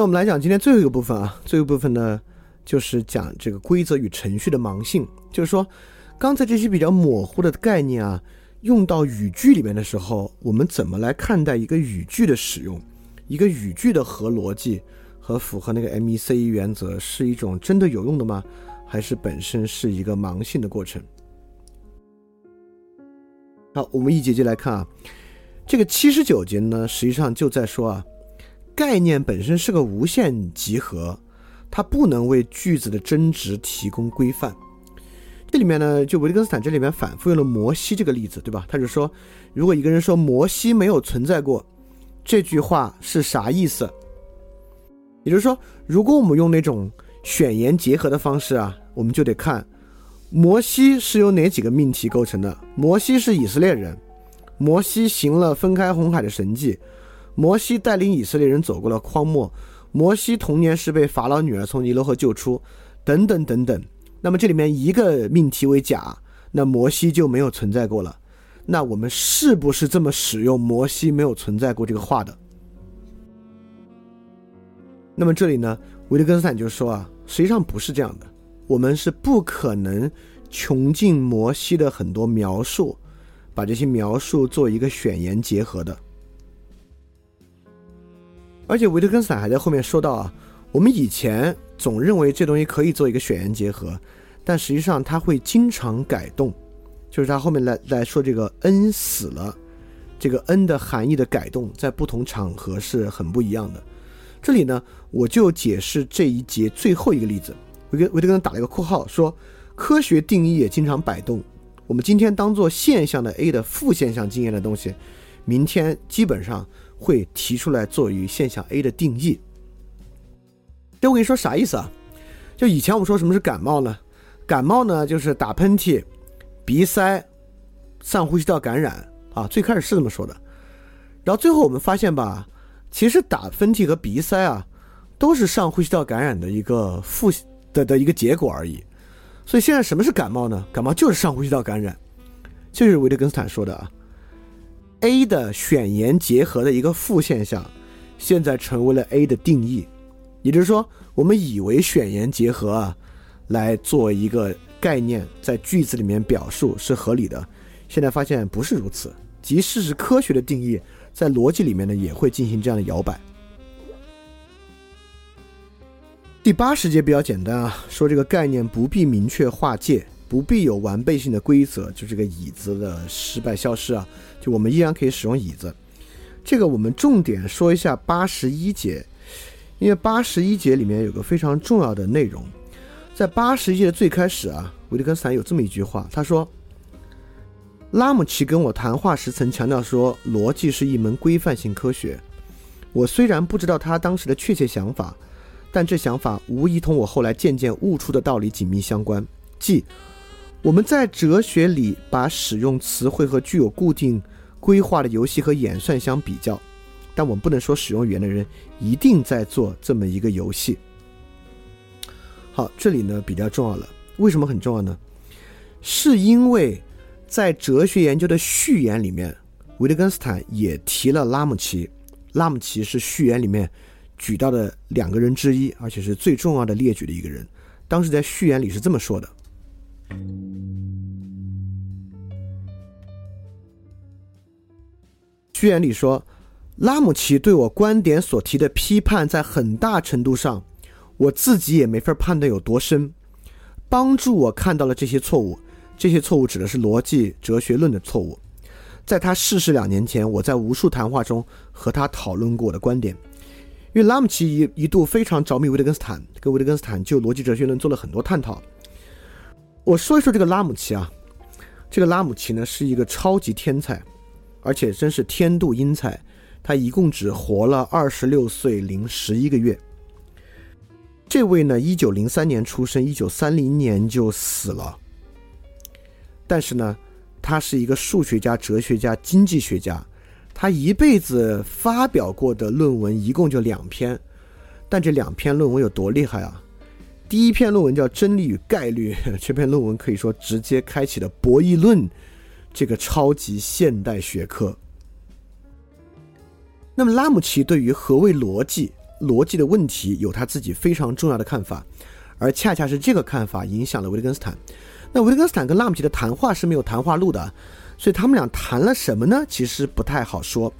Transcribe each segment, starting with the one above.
那我们来讲今天最后一个部分啊，最后一个部分呢，就是讲这个规则与程序的盲性。就是说，刚才这些比较模糊的概念啊，用到语句里面的时候，我们怎么来看待一个语句的使用？一个语句的合逻辑和符合那个 MECE 原则，是一种真的有用的吗？还是本身是一个盲性的过程？好，我们一节节来看啊，这个七十九节呢，实际上就在说啊。概念本身是个无限集合，它不能为句子的真值提供规范。这里面呢，就维特根斯坦这里面反复用了摩西这个例子，对吧？他就说，如果一个人说摩西没有存在过，这句话是啥意思？也就是说，如果我们用那种选言结合的方式啊，我们就得看摩西是由哪几个命题构成的。摩西是以色列人，摩西行了分开红海的神迹。摩西带领以色列人走过了荒漠，摩西童年时被法老女儿从尼罗河救出，等等等等。那么这里面一个命题为假，那摩西就没有存在过了。那我们是不是这么使用“摩西没有存在过”这个话的？那么这里呢，维特根斯坦就说啊，实际上不是这样的，我们是不可能穷尽摩西的很多描述，把这些描述做一个选言结合的。而且维特根斯坦还在后面说到啊，我们以前总认为这东西可以做一个选言结合，但实际上它会经常改动，就是他后面来来说这个恩死了，这个恩的含义的改动在不同场合是很不一样的。这里呢，我就解释这一节最后一个例子，维根维特根打了一个括号，说科学定义也经常摆动，我们今天当做现象的 A 的负现象经验的东西，明天基本上。会提出来作为现象 A 的定义。这我跟你说啥意思啊？就以前我们说什么是感冒呢？感冒呢就是打喷嚏、鼻塞、上呼吸道感染啊。最开始是这么说的，然后最后我们发现吧，其实打喷嚏和鼻塞啊，都是上呼吸道感染的一个负的的一个结果而已。所以现在什么是感冒呢？感冒就是上呼吸道感染，就是维特根斯坦说的啊。A 的选言结合的一个负现象，现在成为了 A 的定义，也就是说，我们以为选言结合啊，来做一个概念在句子里面表述是合理的，现在发现不是如此。即使是科学的定义，在逻辑里面呢，也会进行这样的摇摆。第八十节比较简单啊，说这个概念不必明确划界。不必有完备性的规则，就这个椅子的失败消失啊，就我们依然可以使用椅子。这个我们重点说一下八十一节，因为八十一节里面有个非常重要的内容，在八十一节的最开始啊，维特根斯坦有这么一句话，他说：“拉姆齐跟我谈话时曾强调说，逻辑是一门规范性科学。我虽然不知道他当时的确切想法，但这想法无疑同我后来渐渐悟出的道理紧密相关，即。”我们在哲学里把使用词汇和具有固定规划的游戏和演算相比较，但我们不能说使用语言的人一定在做这么一个游戏。好，这里呢比较重要了。为什么很重要呢？是因为在哲学研究的序言里面，维特根斯坦也提了拉姆齐。拉姆齐是序言里面举到的两个人之一，而且是最重要的列举的一个人。当时在序言里是这么说的。序言里说，拉姆齐对我观点所提的批判，在很大程度上，我自己也没法判断有多深，帮助我看到了这些错误。这些错误指的是逻辑哲学论的错误。在他逝世两年前，我在无数谈话中和他讨论过我的观点。因为拉姆齐一一度非常着迷维特根斯坦，跟维特根斯坦就逻辑哲学论做了很多探讨。我说一说这个拉姆齐啊，这个拉姆齐呢是一个超级天才，而且真是天妒英才。他一共只活了二十六岁零十一个月。这位呢，一九零三年出生，一九三零年就死了。但是呢，他是一个数学家、哲学家、经济学家。他一辈子发表过的论文一共就两篇，但这两篇论文有多厉害啊？第一篇论文叫《真理与概率》，这篇论文可以说直接开启了博弈论这个超级现代学科。那么拉姆齐对于何谓逻辑，逻辑的问题有他自己非常重要的看法，而恰恰是这个看法影响了维特根斯坦。那维特根斯坦跟拉姆齐的谈话是没有谈话录的，所以他们俩谈了什么呢？其实不太好说。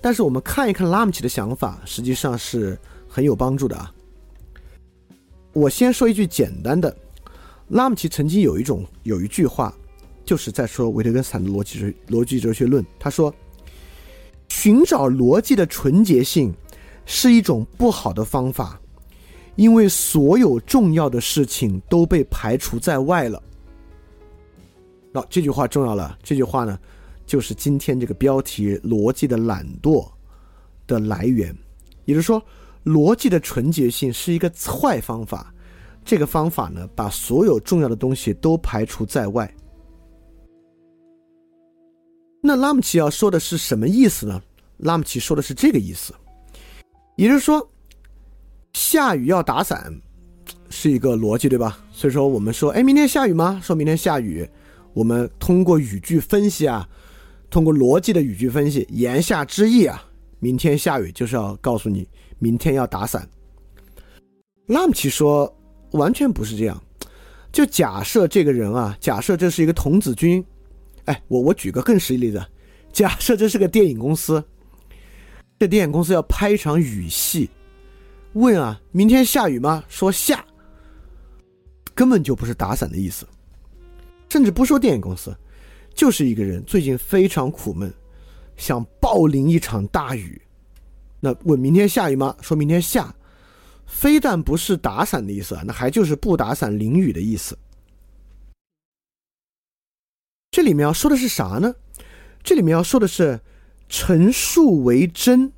但是我们看一看拉姆齐的想法，实际上是很有帮助的啊。我先说一句简单的，拉姆齐曾经有一种有一句话，就是在说维特根斯坦的逻辑哲逻辑哲学论。他说：“寻找逻辑的纯洁性是一种不好的方法，因为所有重要的事情都被排除在外了。”那这句话重要了。这句话呢，就是今天这个标题“逻辑的懒惰”的来源，也就是说。逻辑的纯洁性是一个坏方法，这个方法呢，把所有重要的东西都排除在外。那拉姆齐要说的是什么意思呢？拉姆齐说的是这个意思，也就是说，下雨要打伞是一个逻辑，对吧？所以说我们说，哎，明天下雨吗？说明天下雨，我们通过语句分析啊，通过逻辑的语句分析，言下之意啊，明天下雨就是要告诉你。明天要打伞，拉姆齐说完全不是这样。就假设这个人啊，假设这是一个童子军，哎，我我举个更实际例子，假设这是个电影公司，这电影公司要拍一场雨戏，问啊，明天下雨吗？说下，根本就不是打伞的意思，甚至不说电影公司，就是一个人最近非常苦闷，想暴淋一场大雨。那问明天下雨吗？说明天下，非但不是打伞的意思啊，那还就是不打伞淋雨的意思。这里面要说的是啥呢？这里面要说的是陈述为真，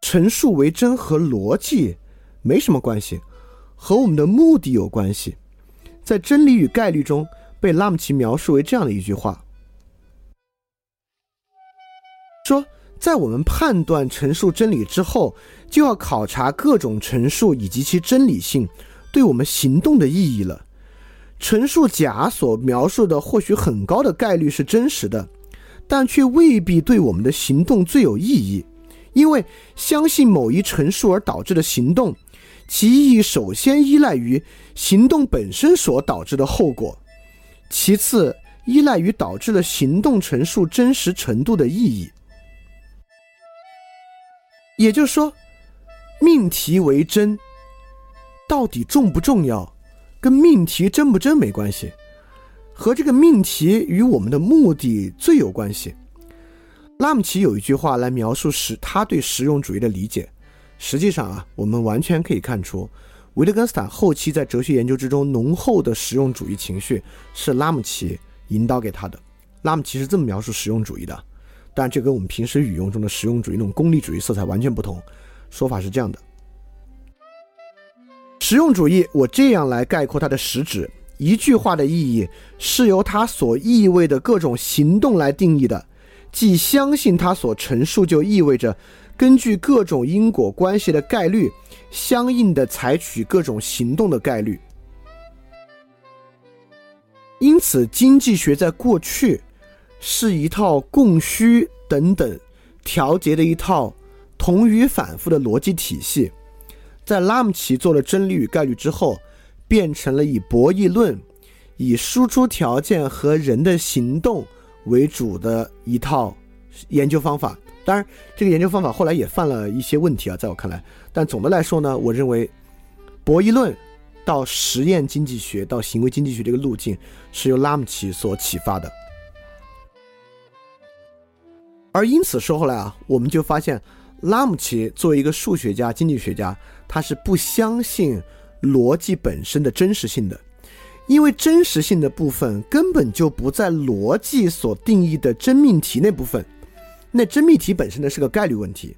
陈述为真和逻辑没什么关系，和我们的目的有关系。在真理与概率中，被拉姆齐描述为这样的一句话，说。在我们判断陈述真理之后，就要考察各种陈述以及其真理性对我们行动的意义了。陈述甲所描述的或许很高的概率是真实的，但却未必对我们的行动最有意义，因为相信某一陈述而导致的行动，其意义首先依赖于行动本身所导致的后果，其次依赖于导致了行动陈述真实程度的意义。也就是说，命题为真，到底重不重要，跟命题真不真没关系，和这个命题与我们的目的最有关系。拉姆齐有一句话来描述实他对实用主义的理解，实际上啊，我们完全可以看出，维特根斯坦后期在哲学研究之中浓厚的实用主义情绪是拉姆齐引导给他的。拉姆齐是这么描述实用主义的。但这跟我们平时语用中的实用主义那种功利主义色彩完全不同。说法是这样的：实用主义，我这样来概括它的实质：一句话的意义是由它所意味的各种行动来定义的，即相信它所陈述就意味着根据各种因果关系的概率，相应的采取各种行动的概率。因此，经济学在过去。是一套供需等等调节的一套同语反复的逻辑体系，在拉姆齐做了真理与概率之后，变成了以博弈论、以输出条件和人的行动为主的一套研究方法。当然，这个研究方法后来也犯了一些问题啊，在我看来。但总的来说呢，我认为博弈论到实验经济学到行为经济学这个路径是由拉姆齐所启发的。而因此说，后来啊，我们就发现，拉姆齐作为一个数学家、经济学家，他是不相信逻辑本身的真实性的，因为真实性的部分根本就不在逻辑所定义的真命题那部分。那真命题本身呢是个概率问题，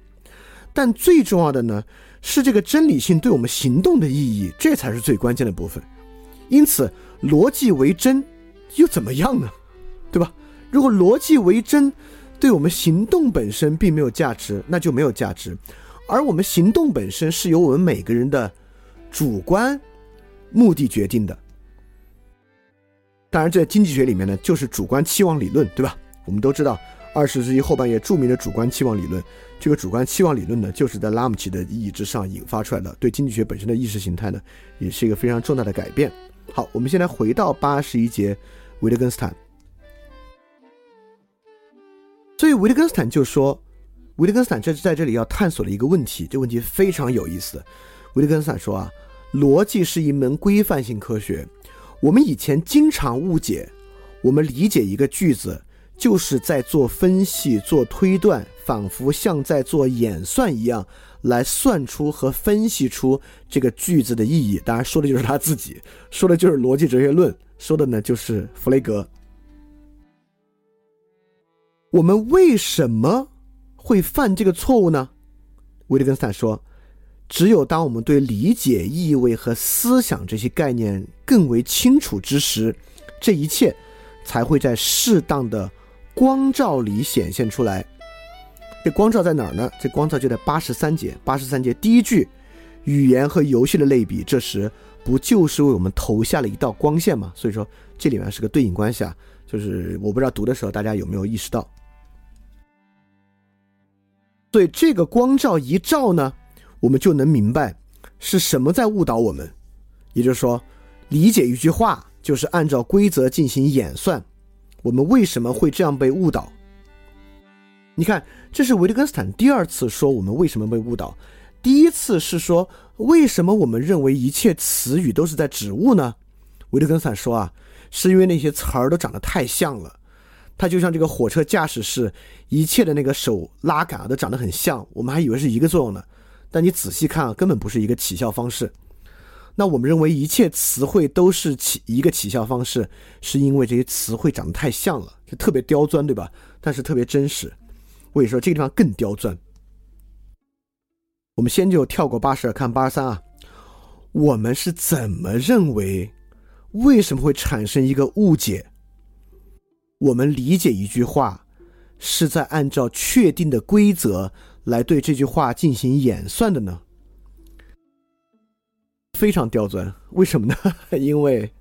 但最重要的呢是这个真理性对我们行动的意义，这才是最关键的部分。因此，逻辑为真又怎么样呢？对吧？如果逻辑为真，对我们行动本身并没有价值，那就没有价值。而我们行动本身是由我们每个人的主观目的决定的。当然，在经济学里面呢，就是主观期望理论，对吧？我们都知道，二十世纪后半叶著名的主观期望理论。这个主观期望理论呢，就是在拉姆齐的意义之上引发出来的，对经济学本身的意识形态呢，也是一个非常重大的改变。好，我们现在回到八十一节，维特根斯坦。所以维特根斯坦就说，维特根斯坦这在这里要探索的一个问题，这问题非常有意思。维特根斯坦说啊，逻辑是一门规范性科学。我们以前经常误解，我们理解一个句子就是在做分析、做推断。仿佛像在做演算一样，来算出和分析出这个句子的意义。当然，说的就是他自己，说的就是逻辑哲学论，说的呢就是弗雷格。我们为什么会犯这个错误呢？维特根斯坦说：“只有当我们对理解意味和思想这些概念更为清楚之时，这一切才会在适当的光照里显现出来。”这光照在哪儿呢？这光照就在八十三节。八十三节第一句，语言和游戏的类比，这时不就是为我们投下了一道光线吗？所以说这里面是个对应关系啊。就是我不知道读的时候大家有没有意识到。对这个光照一照呢，我们就能明白是什么在误导我们。也就是说，理解一句话就是按照规则进行演算。我们为什么会这样被误导？你看，这是维特根斯坦第二次说我们为什么被误导。第一次是说为什么我们认为一切词语都是在指物呢？维特根斯坦说啊，是因为那些词儿都长得太像了。它就像这个火车驾驶室，一切的那个手拉杆啊都长得很像，我们还以为是一个作用呢。但你仔细看啊，根本不是一个起效方式。那我们认为一切词汇都是起一个起效方式，是因为这些词汇长得太像了，就特别刁钻，对吧？但是特别真实。我跟你说，这个地方更刁钻。我们先就跳过八十二，看八十三啊。我们是怎么认为？为什么会产生一个误解？我们理解一句话，是在按照确定的规则来对这句话进行演算的呢？非常刁钻，为什么呢？因为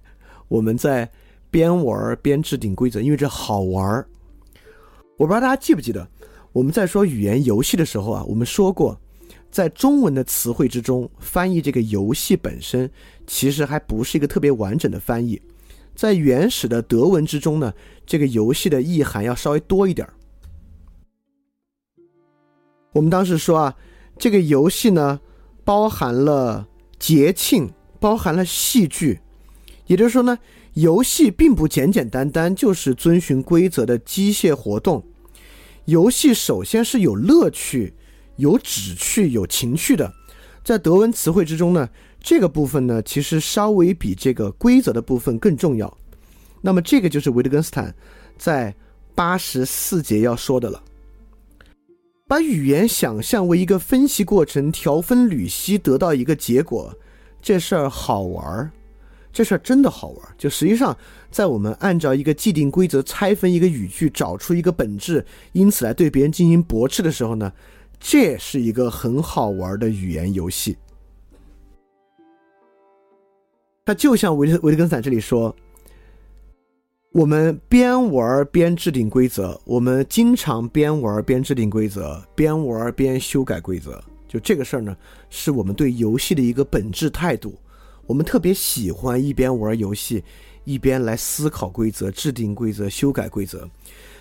我们在边玩边制定规则，因为这好玩我不知道大家记不记得。我们在说语言游戏的时候啊，我们说过，在中文的词汇之中，翻译这个游戏本身其实还不是一个特别完整的翻译。在原始的德文之中呢，这个游戏的意涵要稍微多一点儿。我们当时说啊，这个游戏呢，包含了节庆，包含了戏剧，也就是说呢，游戏并不简简单单就是遵循规则的机械活动。游戏首先是有乐趣、有旨趣、有情趣的，在德文词汇之中呢，这个部分呢，其实稍微比这个规则的部分更重要。那么这个就是维特根斯坦在八十四节要说的了：把语言想象为一个分析过程，调分缕析，得到一个结果，这事儿好玩儿。这事儿真的好玩儿，就实际上，在我们按照一个既定规则拆分一个语句，找出一个本质，因此来对别人进行驳斥的时候呢，这是一个很好玩的语言游戏。他就像维维特根斯坦这里说，我们边玩边制定规则，我们经常边玩边制定规则，边玩边修改规则，就这个事儿呢，是我们对游戏的一个本质态度。我们特别喜欢一边玩游戏，一边来思考规则、制定规则、修改规则，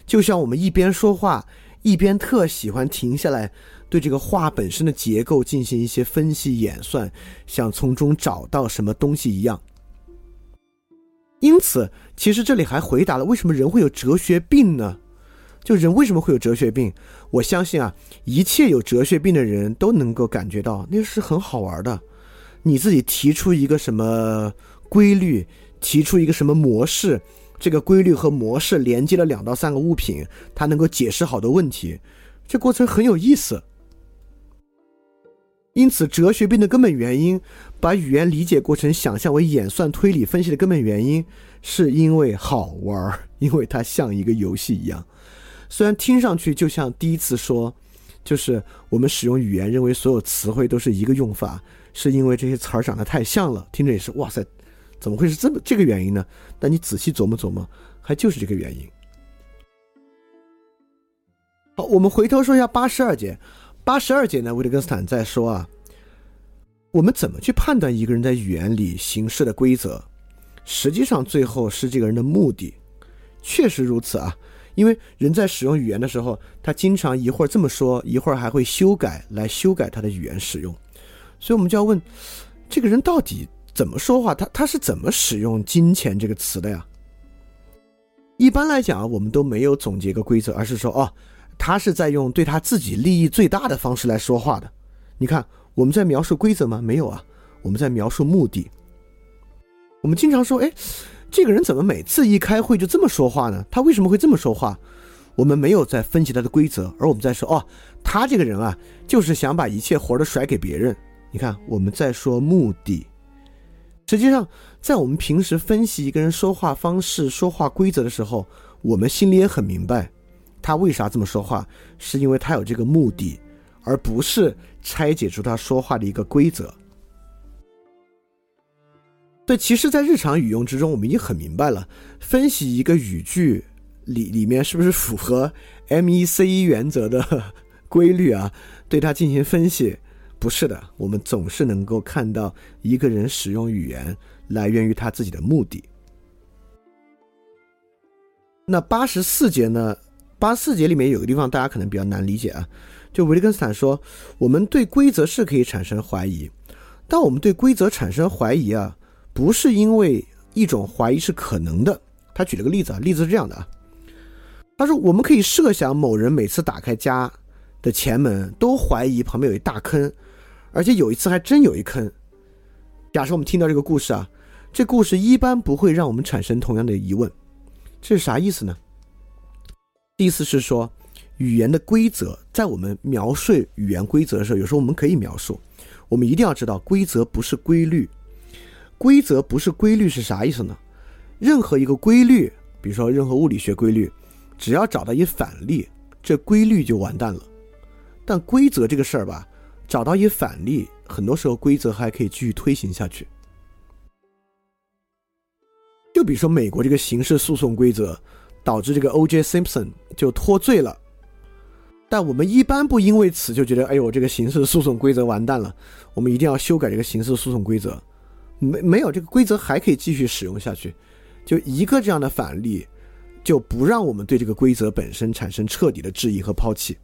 就像我们一边说话，一边特喜欢停下来，对这个话本身的结构进行一些分析演算，想从中找到什么东西一样。因此，其实这里还回答了为什么人会有哲学病呢？就人为什么会有哲学病？我相信啊，一切有哲学病的人都能够感觉到，那是很好玩的。你自己提出一个什么规律，提出一个什么模式，这个规律和模式连接了两到三个物品，它能够解释好多问题，这过程很有意思。因此，哲学病的根本原因，把语言理解过程想象为演算推理分析的根本原因，是因为好玩儿，因为它像一个游戏一样。虽然听上去就像第一次说，就是我们使用语言认为所有词汇都是一个用法。是因为这些词儿长得太像了，听着也是哇塞，怎么会是这么这个原因呢？但你仔细琢磨琢磨，还就是这个原因。好，我们回头说一下八十二节。八十二节呢，维特根斯坦在说啊，我们怎么去判断一个人在语言里行事的规则？实际上，最后是这个人的目的。确实如此啊，因为人在使用语言的时候，他经常一会儿这么说，一会儿还会修改来修改他的语言使用。所以，我们就要问，这个人到底怎么说话？他他是怎么使用“金钱”这个词的呀？一般来讲啊，我们都没有总结一个规则，而是说，哦。他是在用对他自己利益最大的方式来说话的。你看，我们在描述规则吗？没有啊，我们在描述目的。我们经常说，哎，这个人怎么每次一开会就这么说话呢？他为什么会这么说话？我们没有在分析他的规则，而我们在说，哦，他这个人啊，就是想把一切活儿都甩给别人。你看，我们在说目的。实际上，在我们平时分析一个人说话方式、说话规则的时候，我们心里也很明白。他为啥这么说话？是因为他有这个目的，而不是拆解出他说话的一个规则。对，其实，在日常语用之中，我们已经很明白了，分析一个语句里里面是不是符合 M E C E 原则的规律啊？对它进行分析，不是的。我们总是能够看到一个人使用语言来源于他自己的目的。那八十四节呢？八四节里面有个地方大家可能比较难理解啊，就维特根斯坦说，我们对规则是可以产生怀疑，但我们对规则产生怀疑啊，不是因为一种怀疑是可能的。他举了个例子啊，例子是这样的啊，他说我们可以设想某人每次打开家的前门都怀疑旁边有一大坑，而且有一次还真有一坑。假设我们听到这个故事啊，这故事一般不会让我们产生同样的疑问，这是啥意思呢？意思是说，语言的规则在我们描述语言规则的时候，有时候我们可以描述。我们一定要知道，规则不是规律。规则不是规律是啥意思呢？任何一个规律，比如说任何物理学规律，只要找到一反例，这规律就完蛋了。但规则这个事儿吧，找到一反例，很多时候规则还可以继续推行下去。就比如说美国这个刑事诉讼规则。导致这个 O.J. Simpson 就脱罪了，但我们一般不因为此就觉得，哎呦，这个刑事诉讼规则完蛋了，我们一定要修改这个刑事诉讼规则。没没有这个规则还可以继续使用下去，就一个这样的反例，就不让我们对这个规则本身产生彻底的质疑和抛弃。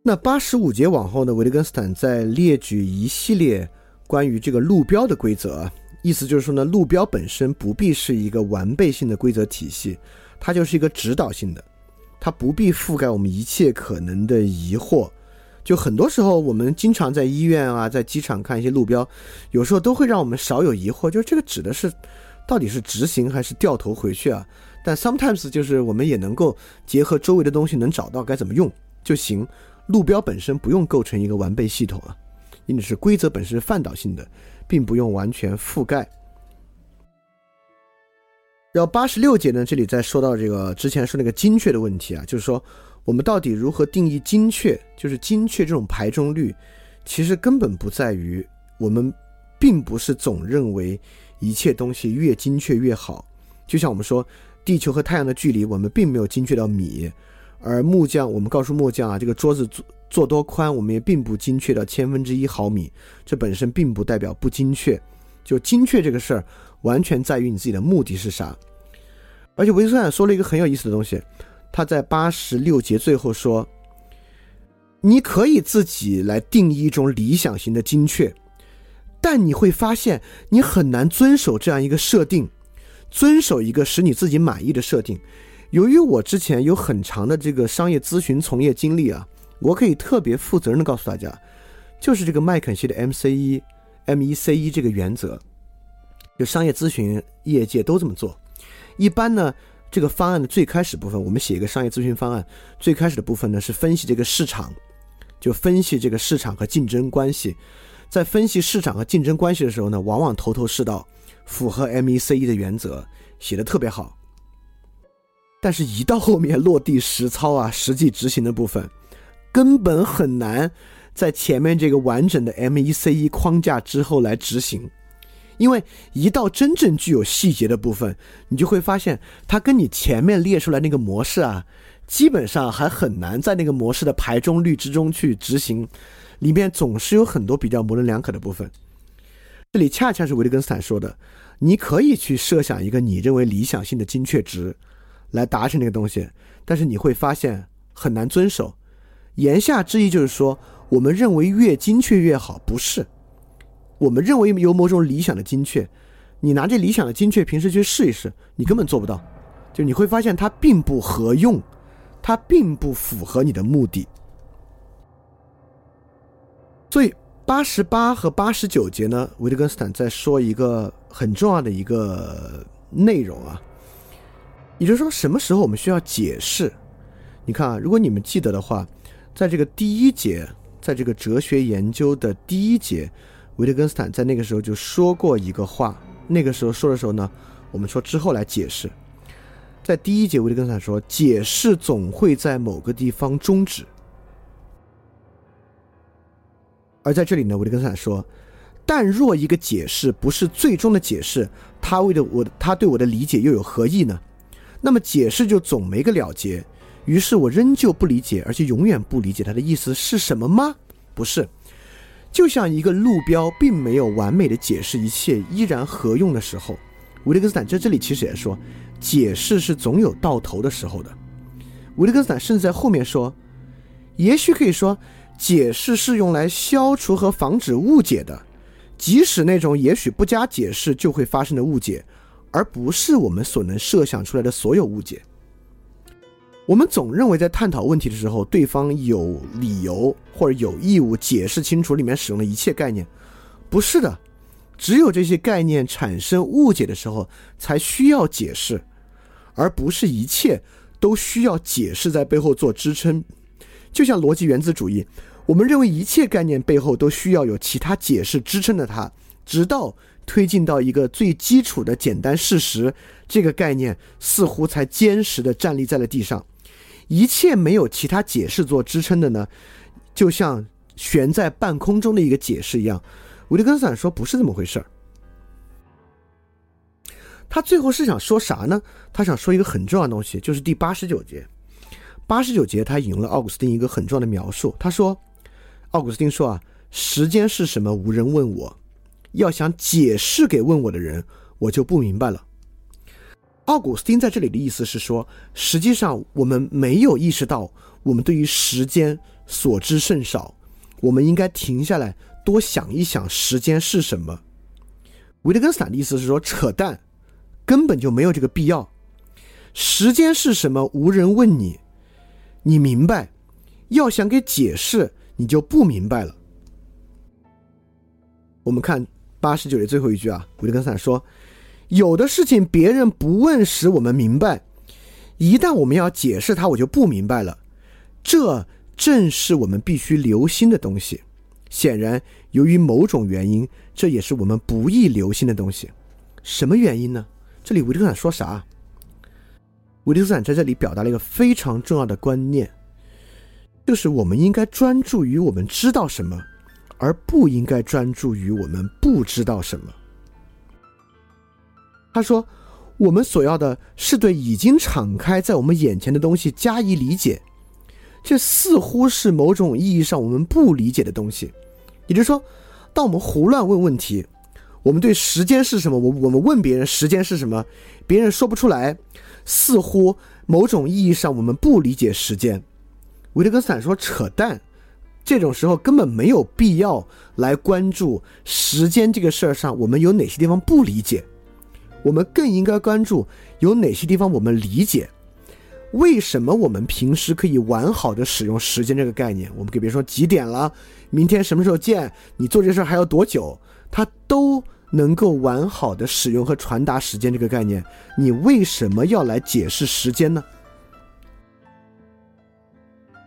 那八十五节往后呢，维特根斯坦在列举一系列关于这个路标的规则。意思就是说呢，路标本身不必是一个完备性的规则体系，它就是一个指导性的，它不必覆盖我们一切可能的疑惑。就很多时候，我们经常在医院啊，在机场看一些路标，有时候都会让我们少有疑惑，就是这个指的是到底是直行还是掉头回去啊？但 sometimes 就是我们也能够结合周围的东西，能找到该怎么用就行。路标本身不用构成一个完备系统啊，因此是规则本身是范导性的。并不用完全覆盖。然后八十六节呢，这里在说到这个之前说那个精确的问题啊，就是说我们到底如何定义精确？就是精确这种排中率，其实根本不在于我们，并不是总认为一切东西越精确越好。就像我们说地球和太阳的距离，我们并没有精确到米，而木匠，我们告诉木匠啊，这个桌子做。多宽，我们也并不精确到千分之一毫米，这本身并不代表不精确。就精确这个事儿，完全在于你自己的目的是啥。而且维斯坦说了一个很有意思的东西，他在八十六节最后说：“你可以自己来定义一种理想型的精确，但你会发现你很难遵守这样一个设定，遵守一个使你自己满意的设定。由于我之前有很长的这个商业咨询从业经历啊。”我可以特别负责任的告诉大家，就是这个麦肯锡的 MCE、MECE 这个原则，就商业咨询业界都这么做。一般呢，这个方案的最开始部分，我们写一个商业咨询方案，最开始的部分呢是分析这个市场，就分析这个市场和竞争关系。在分析市场和竞争关系的时候呢，往往头头是道，符合 MECE 的原则，写的特别好。但是，一到后面落地实操啊，实际执行的部分。根本很难在前面这个完整的 MECE 框架之后来执行，因为一到真正具有细节的部分，你就会发现它跟你前面列出来那个模式啊，基本上还很难在那个模式的排中率之中去执行，里面总是有很多比较模棱两可的部分。这里恰恰是维特根斯坦说的，你可以去设想一个你认为理想性的精确值，来达成那个东西，但是你会发现很难遵守。言下之意就是说，我们认为越精确越好，不是。我们认为有某种理想的精确，你拿这理想的精确平时去试一试，你根本做不到，就你会发现它并不合用，它并不符合你的目的。所以八十八和八十九节呢，维特根斯坦在说一个很重要的一个内容啊，也就是说什么时候我们需要解释？你看啊，如果你们记得的话，在这个第一节，在这个哲学研究的第一节。维特根斯坦在那个时候就说过一个话，那个时候说的时候呢，我们说之后来解释。在第一节，维特根斯坦说，解释总会在某个地方终止。而在这里呢，维特根斯坦说，但若一个解释不是最终的解释，他为了我，他对我的理解又有何意呢？那么解释就总没个了结，于是我仍旧不理解，而且永远不理解他的意思是什么吗？不是。就像一个路标并没有完美的解释一切依然合用的时候，维特根斯坦在这里其实也说，解释是总有到头的时候的。维特根斯坦甚至在后面说，也许可以说，解释是用来消除和防止误解的，即使那种也许不加解释就会发生的误解，而不是我们所能设想出来的所有误解。我们总认为在探讨问题的时候，对方有理由或者有义务解释清楚里面使用的一切概念，不是的，只有这些概念产生误解的时候才需要解释，而不是一切都需要解释在背后做支撑。就像逻辑原子主义，我们认为一切概念背后都需要有其他解释支撑的它，直到推进到一个最基础的简单事实，这个概念似乎才坚实的站立在了地上。一切没有其他解释做支撑的呢，就像悬在半空中的一个解释一样。维特根斯坦说不是这么回事儿。他最后是想说啥呢？他想说一个很重要的东西，就是第八十九节。八十九节他引用了奥古斯丁一个很重要的描述。他说：“奥古斯丁说啊，时间是什么？无人问我，要想解释给问我的人，我就不明白了。”奥古斯丁在这里的意思是说，实际上我们没有意识到，我们对于时间所知甚少。我们应该停下来，多想一想时间是什么。维特根斯坦的意思是说，扯淡，根本就没有这个必要。时间是什么？无人问你，你明白？要想给解释，你就不明白了。我们看八十九页最后一句啊，维特根斯坦说。有的事情别人不问时我们明白，一旦我们要解释它，我就不明白了。这正是我们必须留心的东西。显然，由于某种原因，这也是我们不易留心的东西。什么原因呢？这里维特斯坦说啥？维特斯坦在这里表达了一个非常重要的观念，就是我们应该专注于我们知道什么，而不应该专注于我们不知道什么。他说：“我们所要的是对已经敞开在我们眼前的东西加以理解，这似乎是某种意义上我们不理解的东西。也就是说，当我们胡乱问问题，我们对时间是什么，我我们问别人时间是什么，别人说不出来，似乎某种意义上我们不理解时间。”维特根斯坦说：“扯淡，这种时候根本没有必要来关注时间这个事儿上，我们有哪些地方不理解。”我们更应该关注有哪些地方我们理解，为什么我们平时可以完好的使用时间这个概念？我们给别人说几点了，明天什么时候见？你做这事还要多久？他都能够完好的使用和传达时间这个概念。你为什么要来解释时间呢？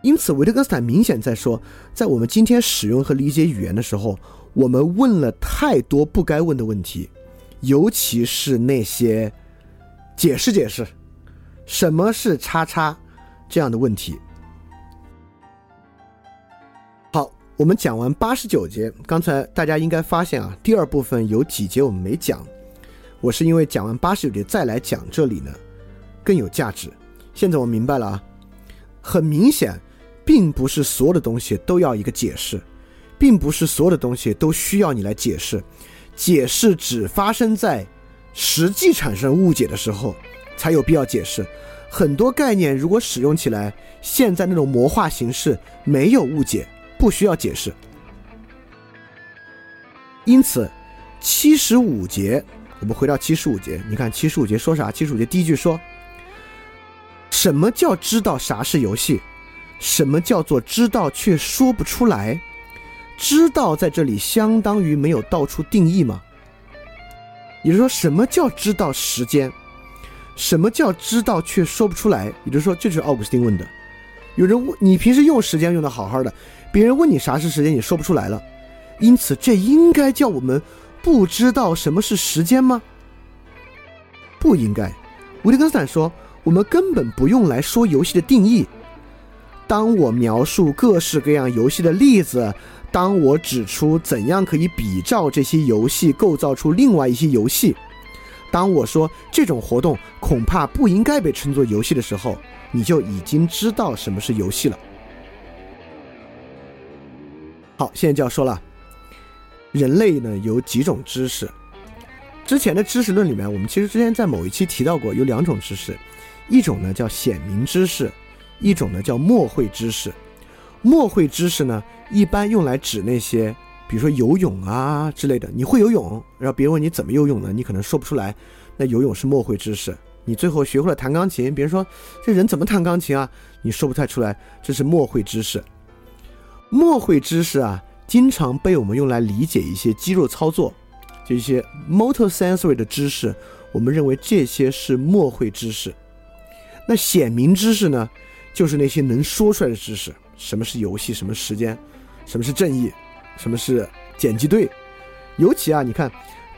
因此，维特根斯坦明显在说，在我们今天使用和理解语言的时候，我们问了太多不该问的问题。尤其是那些解释解释什么是叉叉这样的问题。好，我们讲完八十九节，刚才大家应该发现啊，第二部分有几节我们没讲。我是因为讲完八十九节再来讲这里呢，更有价值。现在我明白了啊，很明显，并不是所有的东西都要一个解释，并不是所有的东西都需要你来解释，解释只发生在实际产生误解的时候才有必要解释。很多概念如果使用起来，现在那种魔化形式没有误解，不需要解释。因此，七十五节。我们回到七十五节，你看七十五节说啥？七十五节第一句说：“什么叫知道啥是游戏？什么叫做知道却说不出来？知道在这里相当于没有道出定义吗？也就是说，什么叫知道时间？什么叫知道却说不出来？也就是说，这就是奥古斯丁问的。有人问你平时用时间用的好好的，别人问你啥是时间，你说不出来了，因此这应该叫我们。”不知道什么是时间吗？不应该。维特根斯坦说：“我们根本不用来说游戏的定义。当我描述各式各样游戏的例子，当我指出怎样可以比照这些游戏构造出另外一些游戏，当我说这种活动恐怕不应该被称作游戏的时候，你就已经知道什么是游戏了。”好，现在就要说了。人类呢有几种知识？之前的知识论里面，我们其实之前在某一期提到过，有两种知识，一种呢叫显明知识，一种呢叫默会知识。默会知识呢，一般用来指那些，比如说游泳啊之类的。你会游泳，然后别人问你怎么游泳呢，你可能说不出来，那游泳是默会知识。你最后学会了弹钢琴，别人说这人怎么弹钢琴啊，你说不太出来，这是默会知识。默会知识啊。经常被我们用来理解一些肌肉操作，就一些 motor sensory 的知识，我们认为这些是默会知识。那显明知识呢，就是那些能说出来的知识，什么是游戏，什么时间，什么是正义，什么是剪辑队。尤其啊，你看，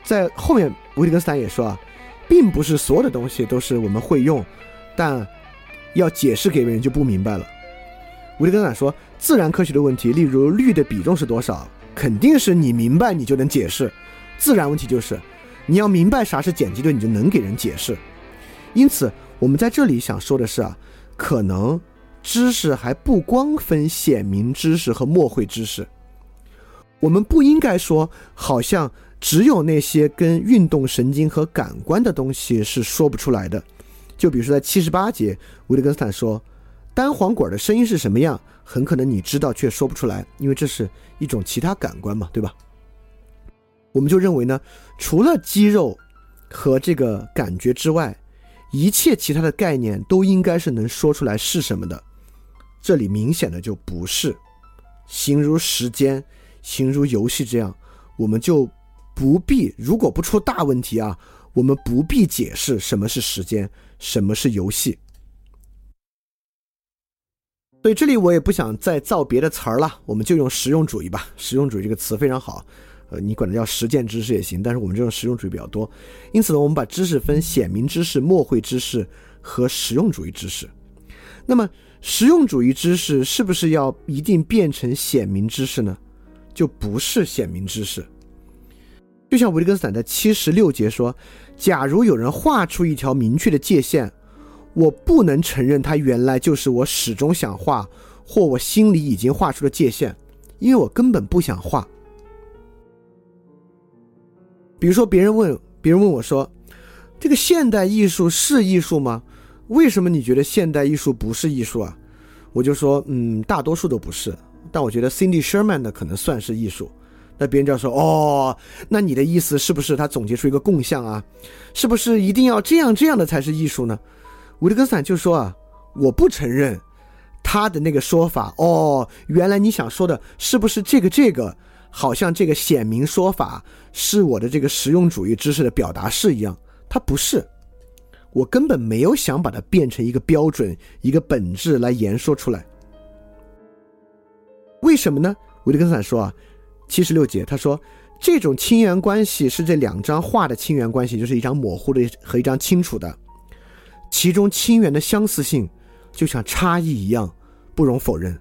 在后面维特根斯坦也说啊，并不是所有的东西都是我们会用，但要解释给别人就不明白了。维特根斯坦说。自然科学的问题，例如氯的比重是多少，肯定是你明白你就能解释。自然问题就是，你要明白啥是剪辑队，你就能给人解释。因此，我们在这里想说的是啊，可能知识还不光分显明知识和默会知识。我们不应该说，好像只有那些跟运动神经和感官的东西是说不出来的。就比如说在七十八节，维特根斯坦说，单簧管的声音是什么样？很可能你知道却说不出来，因为这是一种其他感官嘛，对吧？我们就认为呢，除了肌肉和这个感觉之外，一切其他的概念都应该是能说出来是什么的。这里明显的就不是，形如时间，形如游戏这样，我们就不必，如果不出大问题啊，我们不必解释什么是时间，什么是游戏。所以这里我也不想再造别的词儿了，我们就用实用主义吧。实用主义这个词非常好，呃，你管它叫实践知识也行，但是我们这种实用主义比较多。因此呢，我们把知识分显明知识、默会知识和实用主义知识。那么实用主义知识是不是要一定变成显明知识呢？就不是显明知识。就像维特根斯坦在七十六节说：“假如有人画出一条明确的界限。”我不能承认它原来就是我始终想画，或我心里已经画出的界限，因为我根本不想画。比如说，别人问别人问我说：“这个现代艺术是艺术吗？为什么你觉得现代艺术不是艺术啊？”我就说：“嗯，大多数都不是，但我觉得 Cindy Sherman 的可能算是艺术。”那别人就要说：“哦，那你的意思是不是他总结出一个共相啊？是不是一定要这样这样的才是艺术呢？”维特根斯坦就说啊，我不承认他的那个说法。哦，原来你想说的是不是这个这个？好像这个显明说法是我的这个实用主义知识的表达式一样。它不是，我根本没有想把它变成一个标准、一个本质来言说出来。为什么呢？维特根斯坦说啊，七十六节他说，这种亲缘关系是这两张画的亲缘关系，就是一张模糊的和一张清楚的。其中亲缘的相似性，就像差异一样，不容否认。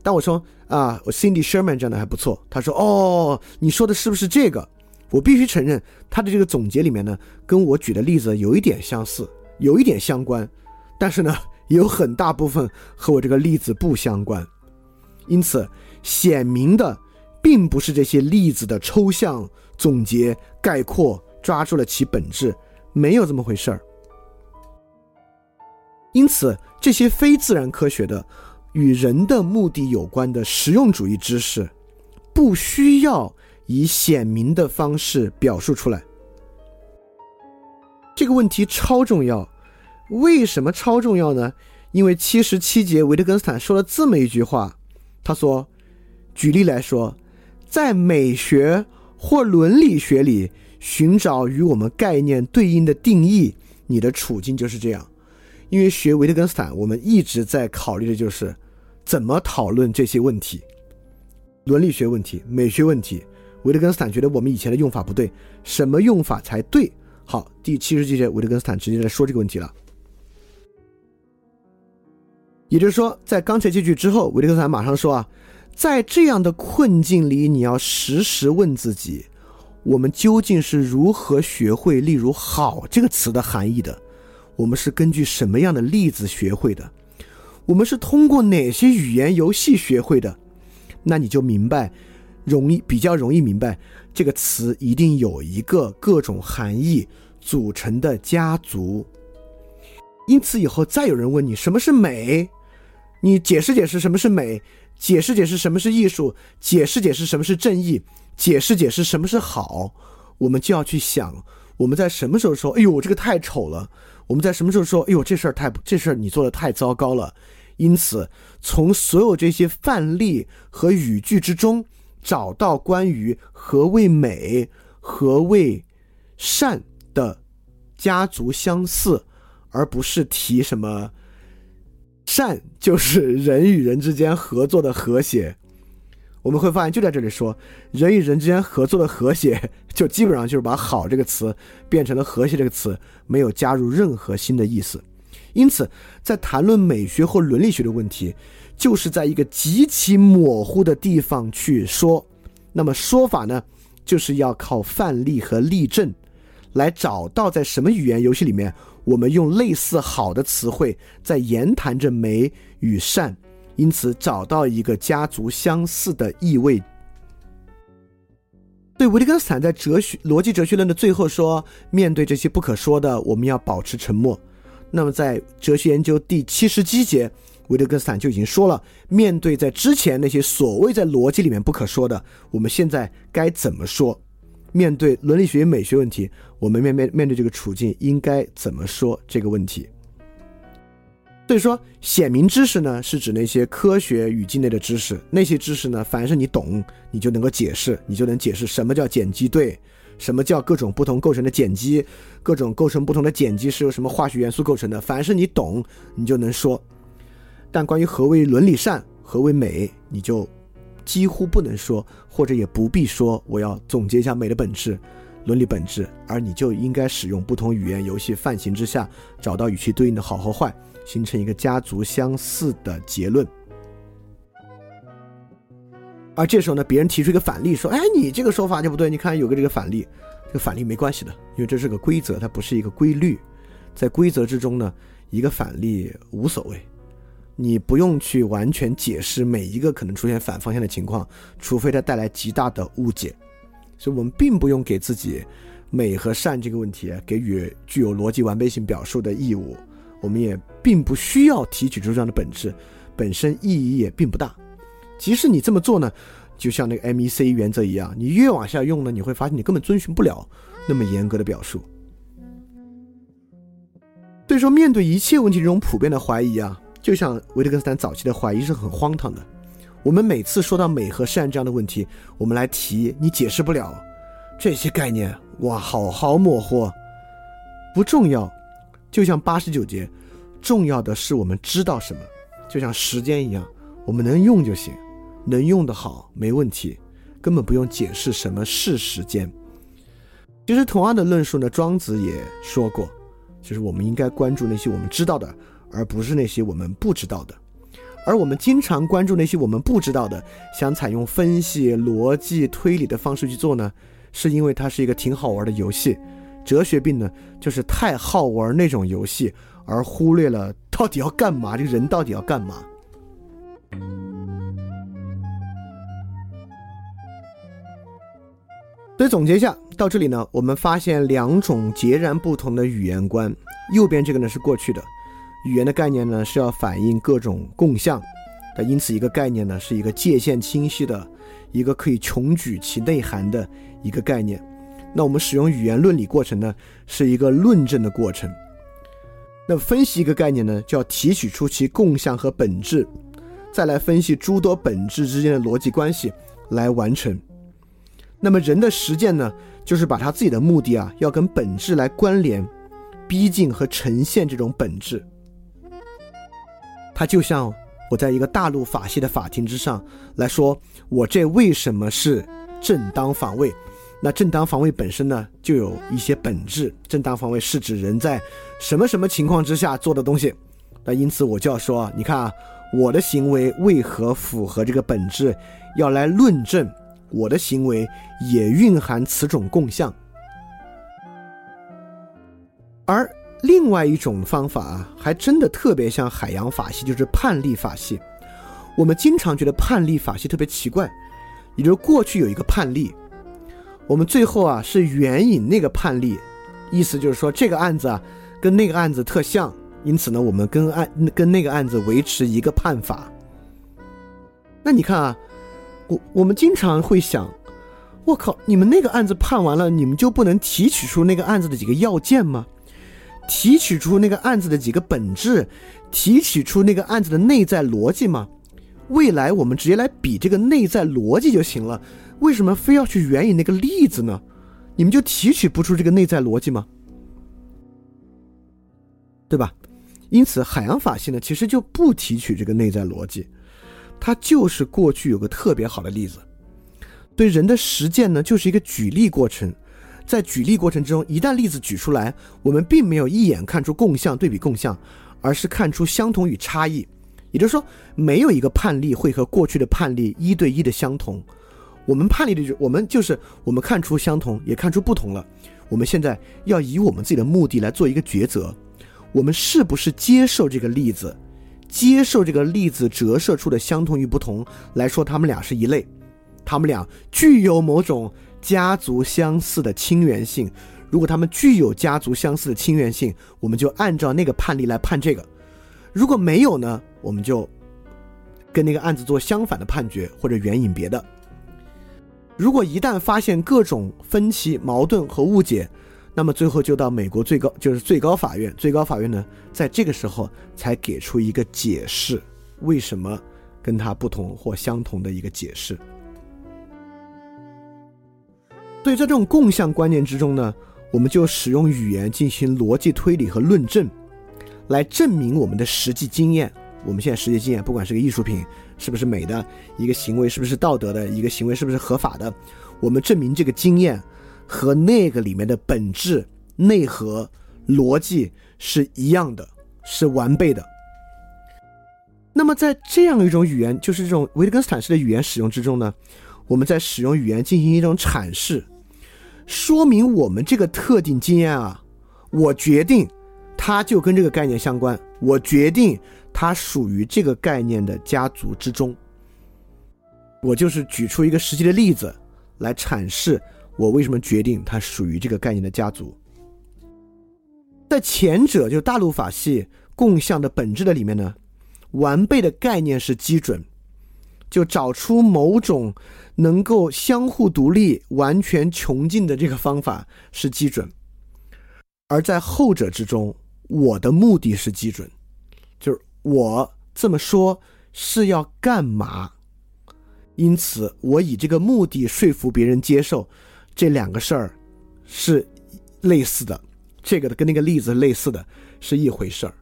当我说啊，我 Cindy Sherman 这样的还不错，他说哦，你说的是不是这个？我必须承认，他的这个总结里面呢，跟我举的例子有一点相似，有一点相关，但是呢，有很大部分和我这个例子不相关。因此，显明的并不是这些例子的抽象总结概括抓住了其本质，没有这么回事儿。因此，这些非自然科学的与人的目的有关的实用主义知识，不需要以显明的方式表述出来。这个问题超重要，为什么超重要呢？因为七十七节维特根斯坦说了这么一句话，他说：“举例来说，在美学或伦理学里寻找与我们概念对应的定义，你的处境就是这样。”因为学维特根斯坦，我们一直在考虑的就是怎么讨论这些问题：伦理学问题、美学问题。维特根斯坦觉得我们以前的用法不对，什么用法才对？好，第七十几节，维特根斯坦直接在说这个问题了。也就是说，在刚才这句之后，维特根斯坦马上说啊，在这样的困境里，你要时时问自己：我们究竟是如何学会，例如“好”这个词的含义的？我们是根据什么样的例子学会的？我们是通过哪些语言游戏学会的？那你就明白，容易比较容易明白，这个词一定有一个各种含义组成的家族。因此，以后再有人问你什么是美，你解释解释什么是美，解释解释什么是艺术，解释解释什么是正义，解释解释什么是好，我们就要去想，我们在什么时候说，哎呦，这个太丑了。我们在什么时候说？哎呦，这事儿太这事儿你做的太糟糕了。因此，从所有这些范例和语句之中，找到关于何谓美、何谓善的家族相似，而不是提什么善就是人与人之间合作的和谐。我们会发现，就在这里说，人与人之间合作的和谐，就基本上就是把“好”这个词变成了“和谐”这个词，没有加入任何新的意思。因此，在谈论美学或伦理学的问题，就是在一个极其模糊的地方去说。那么说法呢，就是要靠范例和例证，来找到在什么语言游戏里面，我们用类似好的词汇在言谈着美与善。因此，找到一个家族相似的意味。对维特根斯坦在哲学逻辑哲学论的最后说：“面对这些不可说的，我们要保持沉默。”那么，在哲学研究第七十七节，维特根斯坦就已经说了：面对在之前那些所谓在逻辑里面不可说的，我们现在该怎么说？面对伦理学与美学问题，我们面面面对这个处境应该怎么说这个问题？所以说，显明知识呢，是指那些科学语境内的知识。那些知识呢，凡是你懂，你就能够解释，你就能解释什么叫碱基对，什么叫各种不同构成的碱基，各种构成不同的碱基是由什么化学元素构成的。凡是你懂，你就能说。但关于何为伦理善，何为美，你就几乎不能说，或者也不必说。我要总结一下美的本质、伦理本质，而你就应该使用不同语言游戏范型之下，找到与其对应的好和坏。形成一个家族相似的结论，而这时候呢，别人提出一个反例，说：“哎，你这个说法就不对。你看有个这个反例，这个反例没关系的，因为这是个规则，它不是一个规律。在规则之中呢，一个反例无所谓，你不用去完全解释每一个可能出现反方向的情况，除非它带来极大的误解。所以我们并不用给自己美和善这个问题给予具有逻辑完备性表述的义务。”我们也并不需要提取出这样的本质，本身意义也并不大。即使你这么做呢，就像那个 MEC 原则一样，你越往下用呢，你会发现你根本遵循不了那么严格的表述。所以说，面对一切问题这种普遍的怀疑啊，就像维特根斯坦早期的怀疑是很荒唐的。我们每次说到美和善这样的问题，我们来提，你解释不了这些概念，哇，好好模糊，不重要。就像八十九节，重要的是我们知道什么，就像时间一样，我们能用就行，能用的好没问题，根本不用解释什么是时间。其实同样的论述呢，庄子也说过，就是我们应该关注那些我们知道的，而不是那些我们不知道的。而我们经常关注那些我们不知道的，想采用分析、逻辑、推理的方式去做呢，是因为它是一个挺好玩的游戏。哲学病呢，就是太好玩那种游戏，而忽略了到底要干嘛，这个人到底要干嘛。所以总结一下，到这里呢，我们发现两种截然不同的语言观。右边这个呢是过去的。语言的概念呢是要反映各种共相，那因此一个概念呢是一个界限清晰的，一个可以穷举其内涵的一个概念。那我们使用语言论理过程呢是一个论证的过程。那分析一个概念呢，就要提取出其共相和本质，再来分析诸多本质之间的逻辑关系来完成。那么人的实践呢，就是把他自己的目的啊要跟本质来关联，逼近和呈现这种本质。他就像我在一个大陆法系的法庭之上来说，我这为什么是正当防卫？那正当防卫本身呢，就有一些本质。正当防卫是指人在什么什么情况之下做的东西。那因此我就要说，你看啊，我的行为为何符合这个本质？要来论证我的行为也蕴含此种共相，而。另外一种方法啊，还真的特别像海洋法系，就是判例法系。我们经常觉得判例法系特别奇怪，也就是过去有一个判例，我们最后啊是援引那个判例，意思就是说这个案子啊跟那个案子特像，因此呢我们跟案跟那个案子维持一个判法。那你看啊，我我们经常会想，我靠，你们那个案子判完了，你们就不能提取出那个案子的几个要件吗？提取出那个案子的几个本质，提取出那个案子的内在逻辑吗？未来我们直接来比这个内在逻辑就行了。为什么非要去援引那个例子呢？你们就提取不出这个内在逻辑吗？对吧？因此，海洋法系呢，其实就不提取这个内在逻辑，它就是过去有个特别好的例子。对人的实践呢，就是一个举例过程。在举例过程之中，一旦例子举出来，我们并没有一眼看出共相对比共相，而是看出相同与差异。也就是说，没有一个判例会和过去的判例一对一的相同。我们判例的就我们就是我们看出相同，也看出不同了。我们现在要以我们自己的目的来做一个抉择：我们是不是接受这个例子，接受这个例子折射出的相同与不同来说，他们俩是一类，他们俩具有某种。家族相似的亲缘性，如果他们具有家族相似的亲缘性，我们就按照那个判例来判这个；如果没有呢，我们就跟那个案子做相反的判决或者援引别的。如果一旦发现各种分歧、矛盾和误解，那么最后就到美国最高就是最高法院。最高法院呢，在这个时候才给出一个解释，为什么跟他不同或相同的一个解释。所以在这种共相观念之中呢，我们就使用语言进行逻辑推理和论证，来证明我们的实际经验。我们现在实际经验，不管是个艺术品是不是美的，一个行为是不是道德的，一个行为是不是合法的，我们证明这个经验和那个里面的本质、内核、逻辑是一样的，是完备的。那么在这样一种语言，就是这种维特根斯坦式的语言使用之中呢，我们在使用语言进行一种阐释。说明我们这个特定经验啊，我决定它就跟这个概念相关，我决定它属于这个概念的家族之中。我就是举出一个实际的例子来阐释我为什么决定它属于这个概念的家族。在前者就大陆法系共相的本质的里面呢，完备的概念是基准，就找出某种。能够相互独立、完全穷尽的这个方法是基准，而在后者之中，我的目的是基准，就是我这么说是要干嘛？因此，我以这个目的说服别人接受，这两个事儿是类似的，这个的跟那个例子类似的是一回事儿。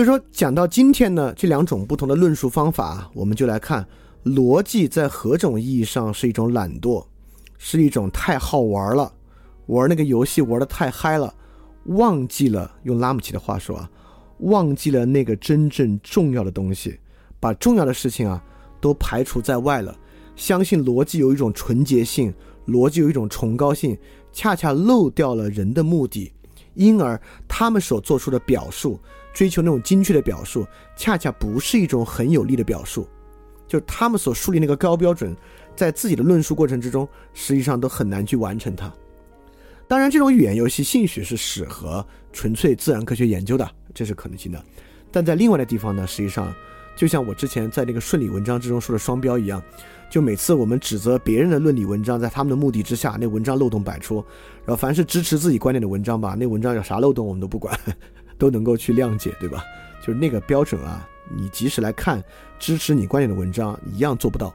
所以说，讲到今天呢，这两种不同的论述方法，我们就来看逻辑在何种意义上是一种懒惰，是一种太好玩了，玩那个游戏玩的太嗨了，忘记了用拉姆齐的话说啊，忘记了那个真正重要的东西，把重要的事情啊都排除在外了。相信逻辑有一种纯洁性，逻辑有一种崇高性，恰恰漏掉了人的目的，因而他们所做出的表述，追求那种精确的表述，恰恰不是一种很有力的表述。就是他们所树立那个高标准，在自己的论述过程之中，实际上都很难去完成它。当然，这种语言游戏兴许是适合纯粹自然科学研究的，这是可能性的。但在另外的地方呢，实际上就像我之前在那个顺理文章之中说的双标一样。就每次我们指责别人的论理文章，在他们的目的之下，那文章漏洞百出。然后凡是支持自己观点的文章吧，那文章有啥漏洞我们都不管，都能够去谅解，对吧？就是那个标准啊，你即使来看支持你观点的文章，一样做不到。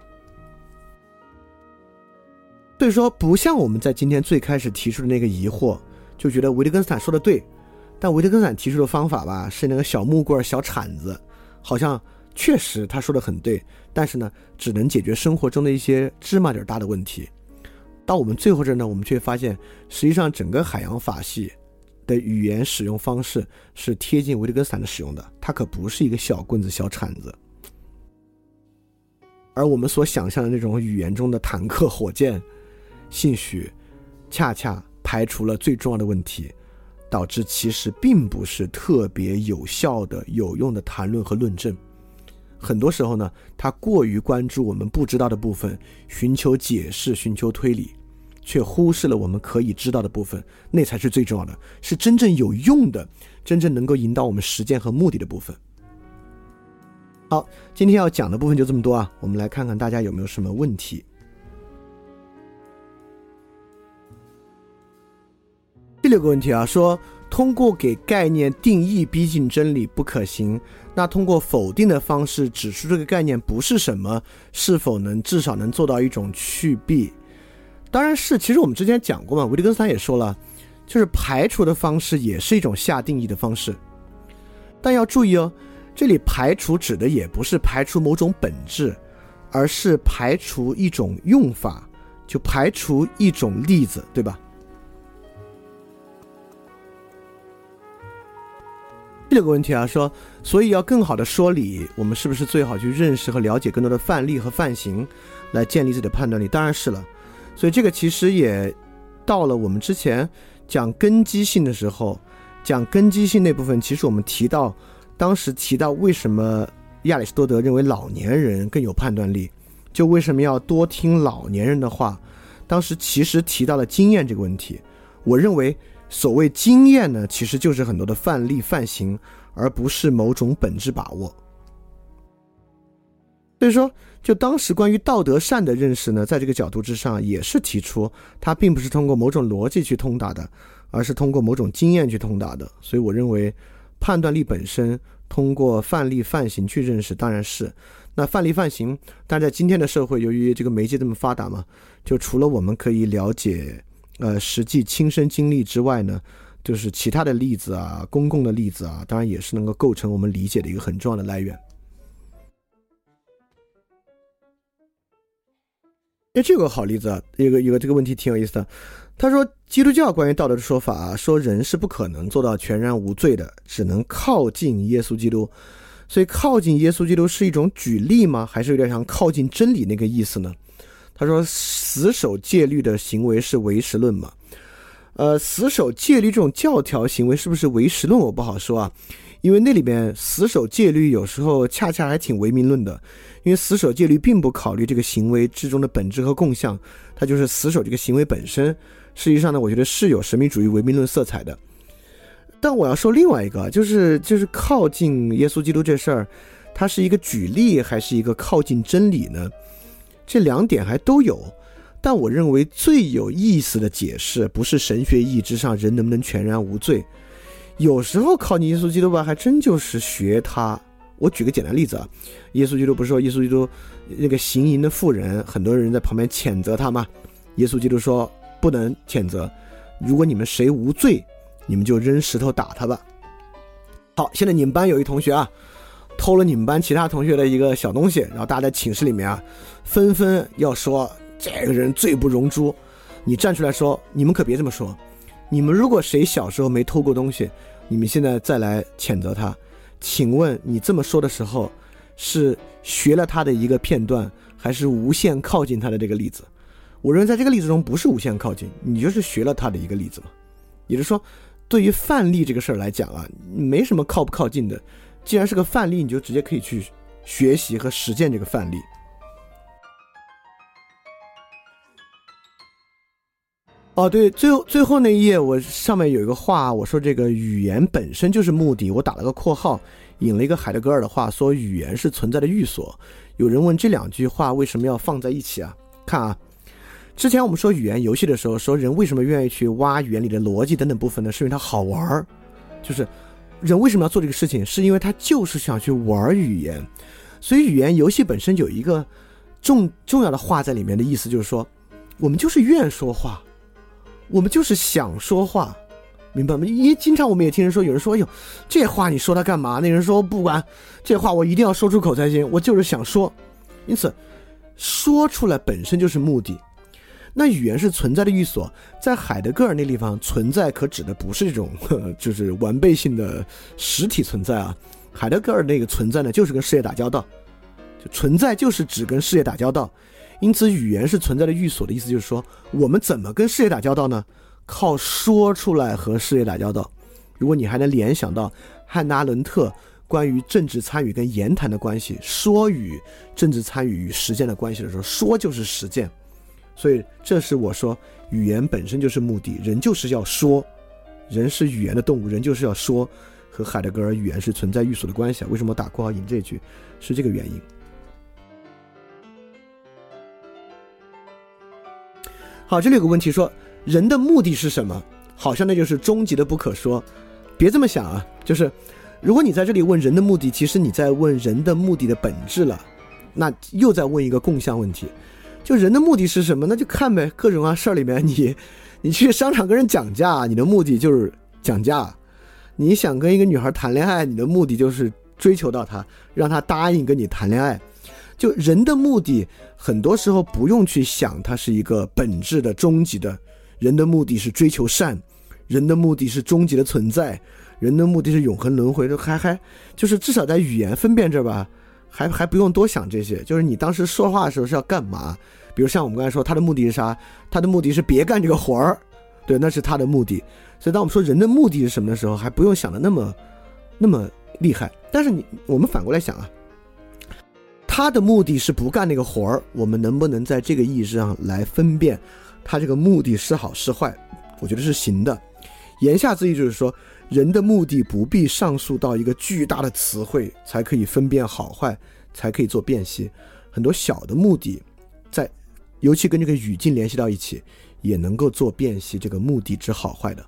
所以说，不像我们在今天最开始提出的那个疑惑，就觉得维特根斯坦说的对，但维特根斯坦提出的方法吧，是那个小木棍、小铲子，好像。确实，他说的很对，但是呢，只能解决生活中的一些芝麻点大的问题。到我们最后这呢，我们却发现，实际上整个海洋法系的语言使用方式是贴近维特根斯坦的使用的，它可不是一个小棍子、小铲子。而我们所想象的那种语言中的坦克、火箭，兴许恰恰排除了最重要的问题，导致其实并不是特别有效的、有用的谈论和论证。很多时候呢，他过于关注我们不知道的部分，寻求解释、寻求推理，却忽视了我们可以知道的部分，那才是最重要的，是真正有用的，真正能够引导我们实践和目的的部分。好，今天要讲的部分就这么多啊，我们来看看大家有没有什么问题。第六个问题啊，说。通过给概念定义逼近真理不可行，那通过否定的方式指出这个概念不是什么，是否能至少能做到一种去弊？当然是。其实我们之前讲过嘛，维特根斯坦也说了，就是排除的方式也是一种下定义的方式。但要注意哦，这里排除指的也不是排除某种本质，而是排除一种用法，就排除一种例子，对吧？第六个问题啊，说，所以要更好的说理，我们是不是最好去认识和了解更多的范例和范型，来建立自己的判断力？当然是了。所以这个其实也到了我们之前讲根基性的时候，讲根基性那部分，其实我们提到，当时提到为什么亚里士多德认为老年人更有判断力，就为什么要多听老年人的话，当时其实提到了经验这个问题。我认为。所谓经验呢，其实就是很多的范例、范型，而不是某种本质把握。所以说，就当时关于道德善的认识呢，在这个角度之上，也是提出它并不是通过某种逻辑去通达的，而是通过某种经验去通达的。所以，我认为判断力本身通过范例、范型去认识，当然是那范例、范型。但在今天的社会，由于这个媒介这么发达嘛，就除了我们可以了解。呃，实际亲身经历之外呢，就是其他的例子啊，公共的例子啊，当然也是能够构成我们理解的一个很重要的来源。哎，这个好例子啊，一个一个这个问题挺有意思的。他说，基督教关于道德的说法啊说人是不可能做到全然无罪的，只能靠近耶稣基督。所以，靠近耶稣基督是一种举例吗？还是有点像靠近真理那个意思呢？他说：“死守戒律的行为是唯实论嘛？呃，死守戒律这种教条行为是不是唯实论？我不好说啊，因为那里边死守戒律有时候恰恰还挺唯名论的，因为死守戒律并不考虑这个行为之中的本质和共相，它就是死守这个行为本身。实际上呢，我觉得是有神秘主义唯名论色彩的。但我要说另外一个，就是就是靠近耶稣基督这事儿，它是一个举例还是一个靠近真理呢？”这两点还都有，但我认为最有意思的解释不是神学意义之上人能不能全然无罪，有时候靠近耶稣基督吧，还真就是学他。我举个简单例子啊，耶稣基督不是说耶稣基督那个行淫的妇人，很多人在旁边谴责他吗？耶稣基督说不能谴责，如果你们谁无罪，你们就扔石头打他吧。好，现在你们班有一同学啊。偷了你们班其他同学的一个小东西，然后大家在寝室里面啊，纷纷要说这个人罪不容诛。你站出来说，你们可别这么说。你们如果谁小时候没偷过东西，你们现在再来谴责他，请问你这么说的时候，是学了他的一个片段，还是无限靠近他的这个例子？我认为在这个例子中不是无限靠近，你就是学了他的一个例子嘛。也就是说，对于范例这个事儿来讲啊，没什么靠不靠近的。既然是个范例，你就直接可以去学习和实践这个范例。哦，对，最后最后那一页，我上面有一个话，我说这个语言本身就是目的，我打了个括号，引了一个海德格尔的话，说语言是存在的寓所。有人问这两句话为什么要放在一起啊？看啊，之前我们说语言游戏的时候，说人为什么愿意去挖语言里的逻辑等等部分呢？是因为它好玩儿，就是人为什么要做这个事情，是因为他就是想去玩语言。所以语言游戏本身有一个重重要的话在里面的意思，就是说我们就是愿说话。我们就是想说话，明白吗？因经常我们也听人说，有人说：“哎呦，这话你说它干嘛？”那人说：“不管，这话我一定要说出口才行，我就是想说。”因此，说出来本身就是目的。那语言是存在的寓所，在海德格尔那地方存在，可指的不是这种 就是完备性的实体存在啊。海德格尔那个存在呢，就是跟世界打交道，就存在就是指跟世界打交道。因此，语言是存在的寓所的意思，就是说，我们怎么跟世界打交道呢？靠说出来和世界打交道。如果你还能联想到汉娜·伦特关于政治参与跟言谈的关系，说与政治参与与实践的关系的时候，说就是实践。所以，这是我说，语言本身就是目的，人就是要说，人是语言的动物，人就是要说，和海德格尔语言是存在寓所的关系啊。为什么打括号引这句？是这个原因。好，这里有个问题说，人的目的是什么？好像那就是终极的不可说。别这么想啊，就是如果你在这里问人的目的，其实你在问人的目的的本质了，那又在问一个共相问题。就人的目的是什么？那就看呗，各种啊事儿里面，你你去商场跟人讲价，你的目的就是讲价；你想跟一个女孩谈恋爱，你的目的就是追求到她，让她答应跟你谈恋爱。就人的目的，很多时候不用去想，它是一个本质的、终极的。人的目的是追求善，人的目的是终极的存在，人的目的是永恒轮回。还还就是至少在语言分辨这吧，还还不用多想这些。就是你当时说话的时候是要干嘛？比如像我们刚才说，他的目的是啥？他的目的是别干这个活儿，对，那是他的目的。所以当我们说人的目的是什么的时候，还不用想的那么那么厉害。但是你我们反过来想啊。他的目的是不干那个活儿，我们能不能在这个意义上来分辨他这个目的是好是坏？我觉得是行的。言下之意就是说，人的目的不必上溯到一个巨大的词汇才可以分辨好坏，才可以做辨析。很多小的目的，在尤其跟这个语境联系到一起，也能够做辨析这个目的之好坏的。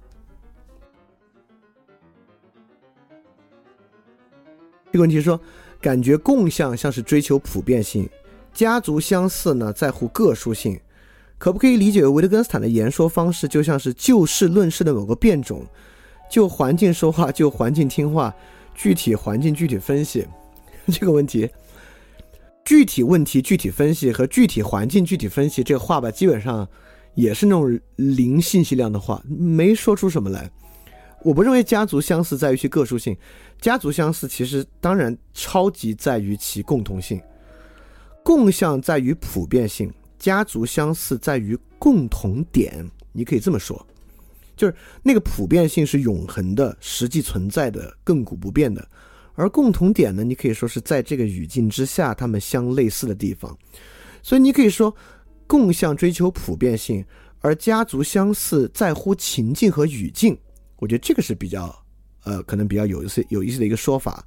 这个问题说。感觉共相像是追求普遍性，家族相似呢在乎个殊性，可不可以理解为维特根斯坦的言说方式就像是就事论事的某个变种，就环境说话，就环境听话，具体环境具体分析这个问题，具体问题具体分析和具体环境具体分析这个话吧，基本上也是那种零信息量的话，没说出什么来。我不认为家族相似在于其个殊性，家族相似其实当然超级在于其共同性，共相在于普遍性，家族相似在于共同点。你可以这么说，就是那个普遍性是永恒的、实际存在的、亘古不变的，而共同点呢，你可以说是在这个语境之下，它们相类似的地方。所以你可以说，共相追求普遍性，而家族相似在乎情境和语境。我觉得这个是比较，呃，可能比较有意思、有意思的一个说法。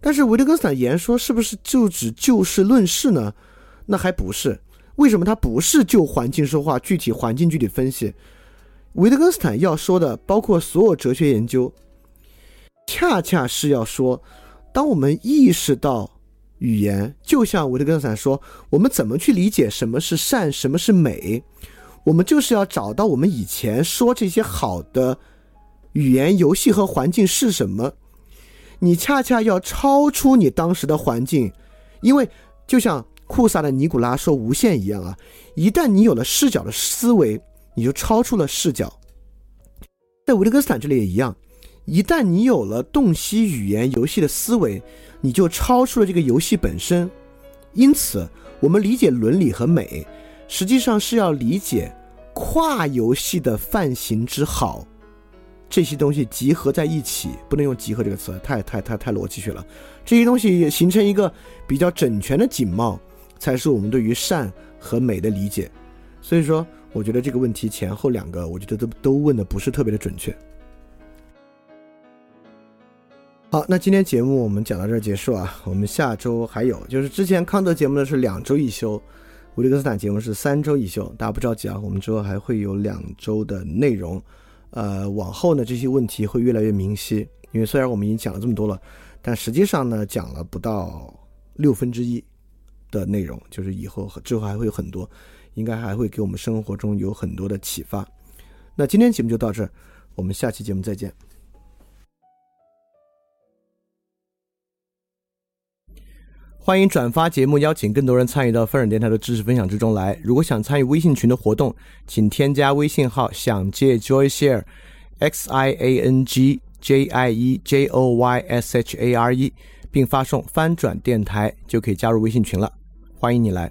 但是维特根斯坦言说是不是就指就事论事呢？那还不是。为什么他不是就环境说话，具体环境具体分析？维特根斯坦要说的，包括所有哲学研究，恰恰是要说，当我们意识到语言，就像维特根斯坦说，我们怎么去理解什么是善，什么是美？我们就是要找到我们以前说这些好的。语言游戏和环境是什么？你恰恰要超出你当时的环境，因为就像库萨的尼古拉说无限一样啊，一旦你有了视角的思维，你就超出了视角。在维特根斯坦这里也一样，一旦你有了洞悉语言游戏的思维，你就超出了这个游戏本身。因此，我们理解伦理和美，实际上是要理解跨游戏的泛行之好。这些东西集合在一起，不能用“集合”这个词，太太太太逻辑学了。这些东西形成一个比较整全的景貌，才是我们对于善和美的理解。所以说，我觉得这个问题前后两个，我觉得都都问的不是特别的准确。好，那今天节目我们讲到这儿结束啊。我们下周还有，就是之前康德节目呢是两周一休，维利根斯坦节目是三周一休，大家不着急啊，我们之后还会有两周的内容。呃，往后呢这些问题会越来越明晰，因为虽然我们已经讲了这么多了，但实际上呢讲了不到六分之一的内容，就是以后之后还会有很多，应该还会给我们生活中有很多的启发。那今天节目就到这儿，我们下期节目再见。欢迎转发节目，邀请更多人参与到翻转电台的知识分享之中来。如果想参与微信群的活动，请添加微信号“想借 Joy Share”，X I A N G J I E J O Y S H A R E，并发送“翻转电台”就可以加入微信群了。欢迎你来。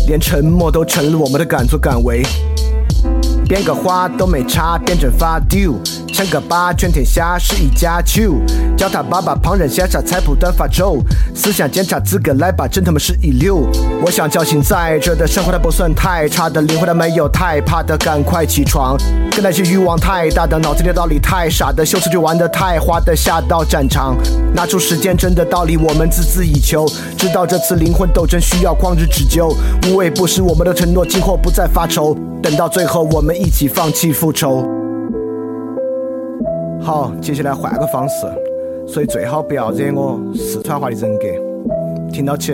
连沉默都成了我们的敢作敢为。编个花都没差，编整发丢。撑个八，全天下是一家球。叫他爸爸，旁人羡煞，才不断发皱。思想检查资格来吧，真他妈是一流。我想叫醒在这的生活，它不算太差的灵魂，它没有太怕的，赶快起床。跟那些欲望太大的，脑子里道理太傻的，秀词就玩的太花的，下到战场，拿出时间真的道理，我们孜孜以求。知道这次灵魂斗争需要旷日持久，无畏不食我们的承诺，今后不再发愁。等到最后，我们一起放弃复仇。好，接下来换个方式，所以最好不要惹我四川话的人格，听到起。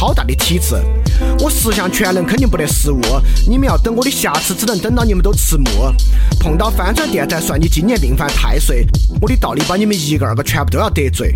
好大的体质。我十项全能肯定不得失误，你们要等我的瑕疵，只能等到你们都迟暮。碰到翻转电台，算你今年命犯太岁。我的道理把你们一个二个全部都要得罪。